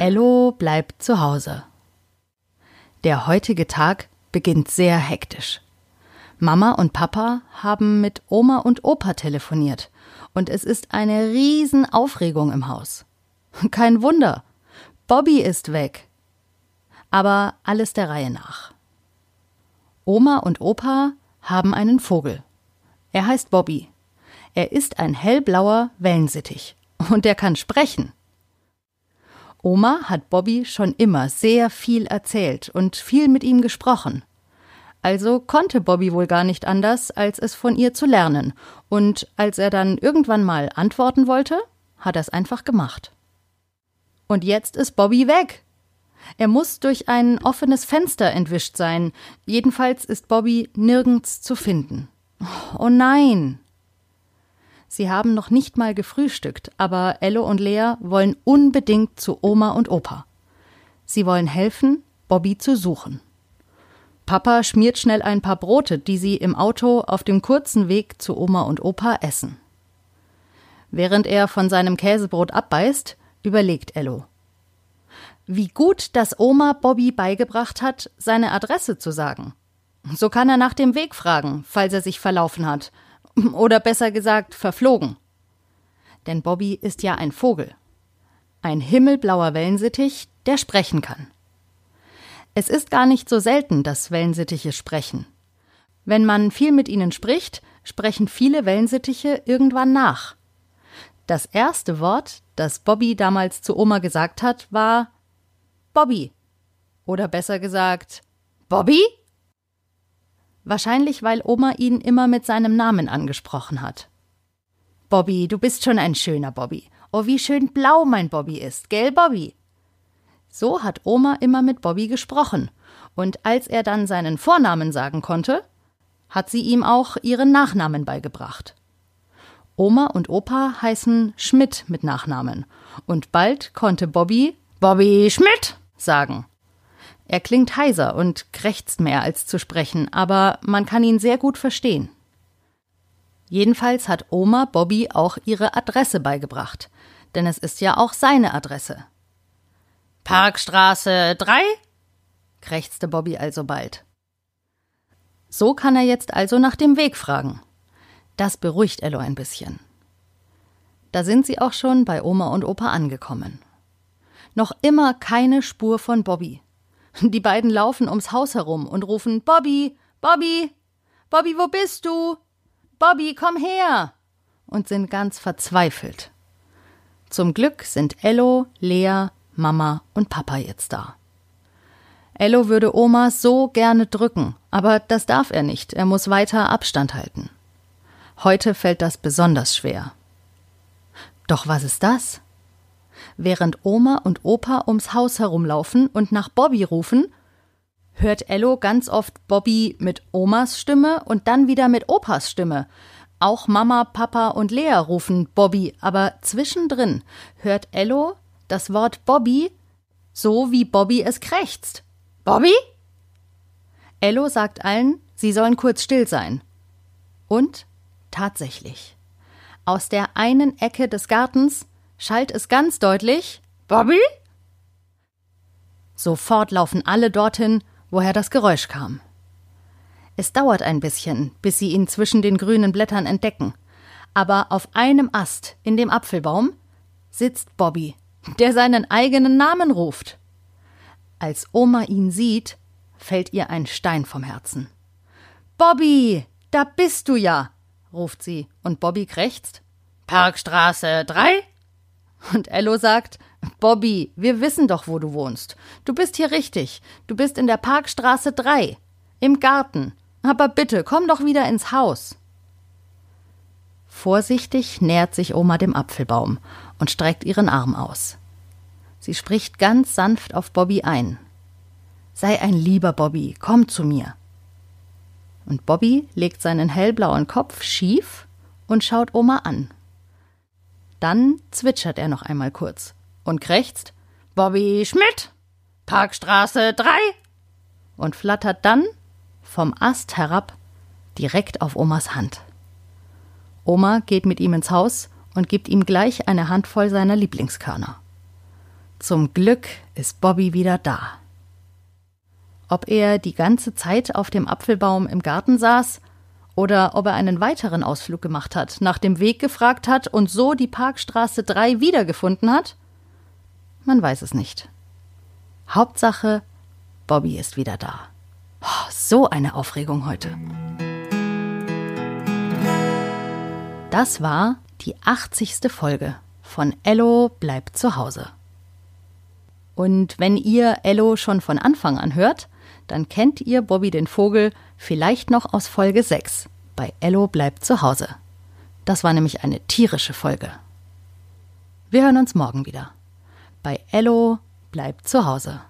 Ello bleibt zu Hause. Der heutige Tag beginnt sehr hektisch. Mama und Papa haben mit Oma und Opa telefoniert und es ist eine Riesenaufregung im Haus. Kein Wunder. Bobby ist weg. Aber alles der Reihe nach. Oma und Opa haben einen Vogel. Er heißt Bobby. Er ist ein hellblauer Wellensittich und er kann sprechen. Oma hat Bobby schon immer sehr viel erzählt und viel mit ihm gesprochen. Also konnte Bobby wohl gar nicht anders, als es von ihr zu lernen, und als er dann irgendwann mal antworten wollte, hat er es einfach gemacht. Und jetzt ist Bobby weg. Er muss durch ein offenes Fenster entwischt sein, jedenfalls ist Bobby nirgends zu finden. Oh nein. Sie haben noch nicht mal gefrühstückt, aber Ello und Lea wollen unbedingt zu Oma und Opa. Sie wollen helfen, Bobby zu suchen. Papa schmiert schnell ein paar Brote, die sie im Auto auf dem kurzen Weg zu Oma und Opa essen. Während er von seinem Käsebrot abbeißt, überlegt Ello. Wie gut, dass Oma Bobby beigebracht hat, seine Adresse zu sagen. So kann er nach dem Weg fragen, falls er sich verlaufen hat, oder besser gesagt verflogen. Denn Bobby ist ja ein Vogel. Ein himmelblauer Wellensittich, der sprechen kann. Es ist gar nicht so selten, dass Wellensittiche sprechen. Wenn man viel mit ihnen spricht, sprechen viele Wellensittiche irgendwann nach. Das erste Wort, das Bobby damals zu Oma gesagt hat, war Bobby. Oder besser gesagt, Bobby? Wahrscheinlich, weil Oma ihn immer mit seinem Namen angesprochen hat. Bobby, du bist schon ein schöner Bobby. Oh, wie schön blau mein Bobby ist, gell, Bobby? So hat Oma immer mit Bobby gesprochen, und als er dann seinen Vornamen sagen konnte, hat sie ihm auch ihren Nachnamen beigebracht. Oma und Opa heißen Schmidt mit Nachnamen, und bald konnte Bobby Bobby Schmidt sagen. Er klingt heiser und krächzt mehr als zu sprechen, aber man kann ihn sehr gut verstehen. Jedenfalls hat Oma Bobby auch ihre Adresse beigebracht, denn es ist ja auch seine Adresse. Parkstraße 3? krächzte Bobby alsobald. So kann er jetzt also nach dem Weg fragen. Das beruhigt Ello ein bisschen. Da sind sie auch schon bei Oma und Opa angekommen. Noch immer keine Spur von Bobby. Die beiden laufen ums Haus herum und rufen Bobby, Bobby, Bobby, wo bist du? Bobby, komm her! und sind ganz verzweifelt. Zum Glück sind Ello, Lea, Mama und Papa jetzt da. Ello würde Oma so gerne drücken, aber das darf er nicht, er muss weiter Abstand halten. Heute fällt das besonders schwer. Doch was ist das? Während Oma und Opa ums Haus herumlaufen und nach Bobby rufen, hört Ello ganz oft Bobby mit Omas Stimme und dann wieder mit Opas Stimme. Auch Mama, Papa und Lea rufen Bobby, aber zwischendrin hört Ello das Wort Bobby so wie Bobby es krächzt. Bobby? Ello sagt allen, sie sollen kurz still sein. Und tatsächlich. Aus der einen Ecke des Gartens schallt es ganz deutlich Bobby? Sofort laufen alle dorthin, woher das Geräusch kam. Es dauert ein bisschen, bis sie ihn zwischen den grünen Blättern entdecken, aber auf einem Ast in dem Apfelbaum sitzt Bobby, der seinen eigenen Namen ruft. Als Oma ihn sieht, fällt ihr ein Stein vom Herzen. Bobby, da bist du ja, ruft sie, und Bobby krächzt. Parkstraße 3? Und Ello sagt, Bobby, wir wissen doch, wo du wohnst. Du bist hier richtig. Du bist in der Parkstraße 3. Im Garten. Aber bitte, komm doch wieder ins Haus. Vorsichtig nähert sich Oma dem Apfelbaum und streckt ihren Arm aus. Sie spricht ganz sanft auf Bobby ein. Sei ein lieber Bobby, komm zu mir. Und Bobby legt seinen hellblauen Kopf schief und schaut Oma an. Dann zwitschert er noch einmal kurz und krächzt Bobby Schmidt, Parkstraße 3 und flattert dann vom Ast herab direkt auf Omas Hand. Oma geht mit ihm ins Haus und gibt ihm gleich eine Handvoll seiner Lieblingskörner. Zum Glück ist Bobby wieder da. Ob er die ganze Zeit auf dem Apfelbaum im Garten saß oder ob er einen weiteren Ausflug gemacht hat, nach dem Weg gefragt hat und so die Parkstraße 3 wiedergefunden hat? Man weiß es nicht. Hauptsache, Bobby ist wieder da. Oh, so eine Aufregung heute. Das war die 80. Folge von Ello bleibt zu Hause. Und wenn ihr Ello schon von Anfang an hört, dann kennt ihr Bobby den Vogel vielleicht noch aus Folge 6 bei Ello bleibt zu Hause. Das war nämlich eine tierische Folge. Wir hören uns morgen wieder. Bei Ello bleibt zu Hause.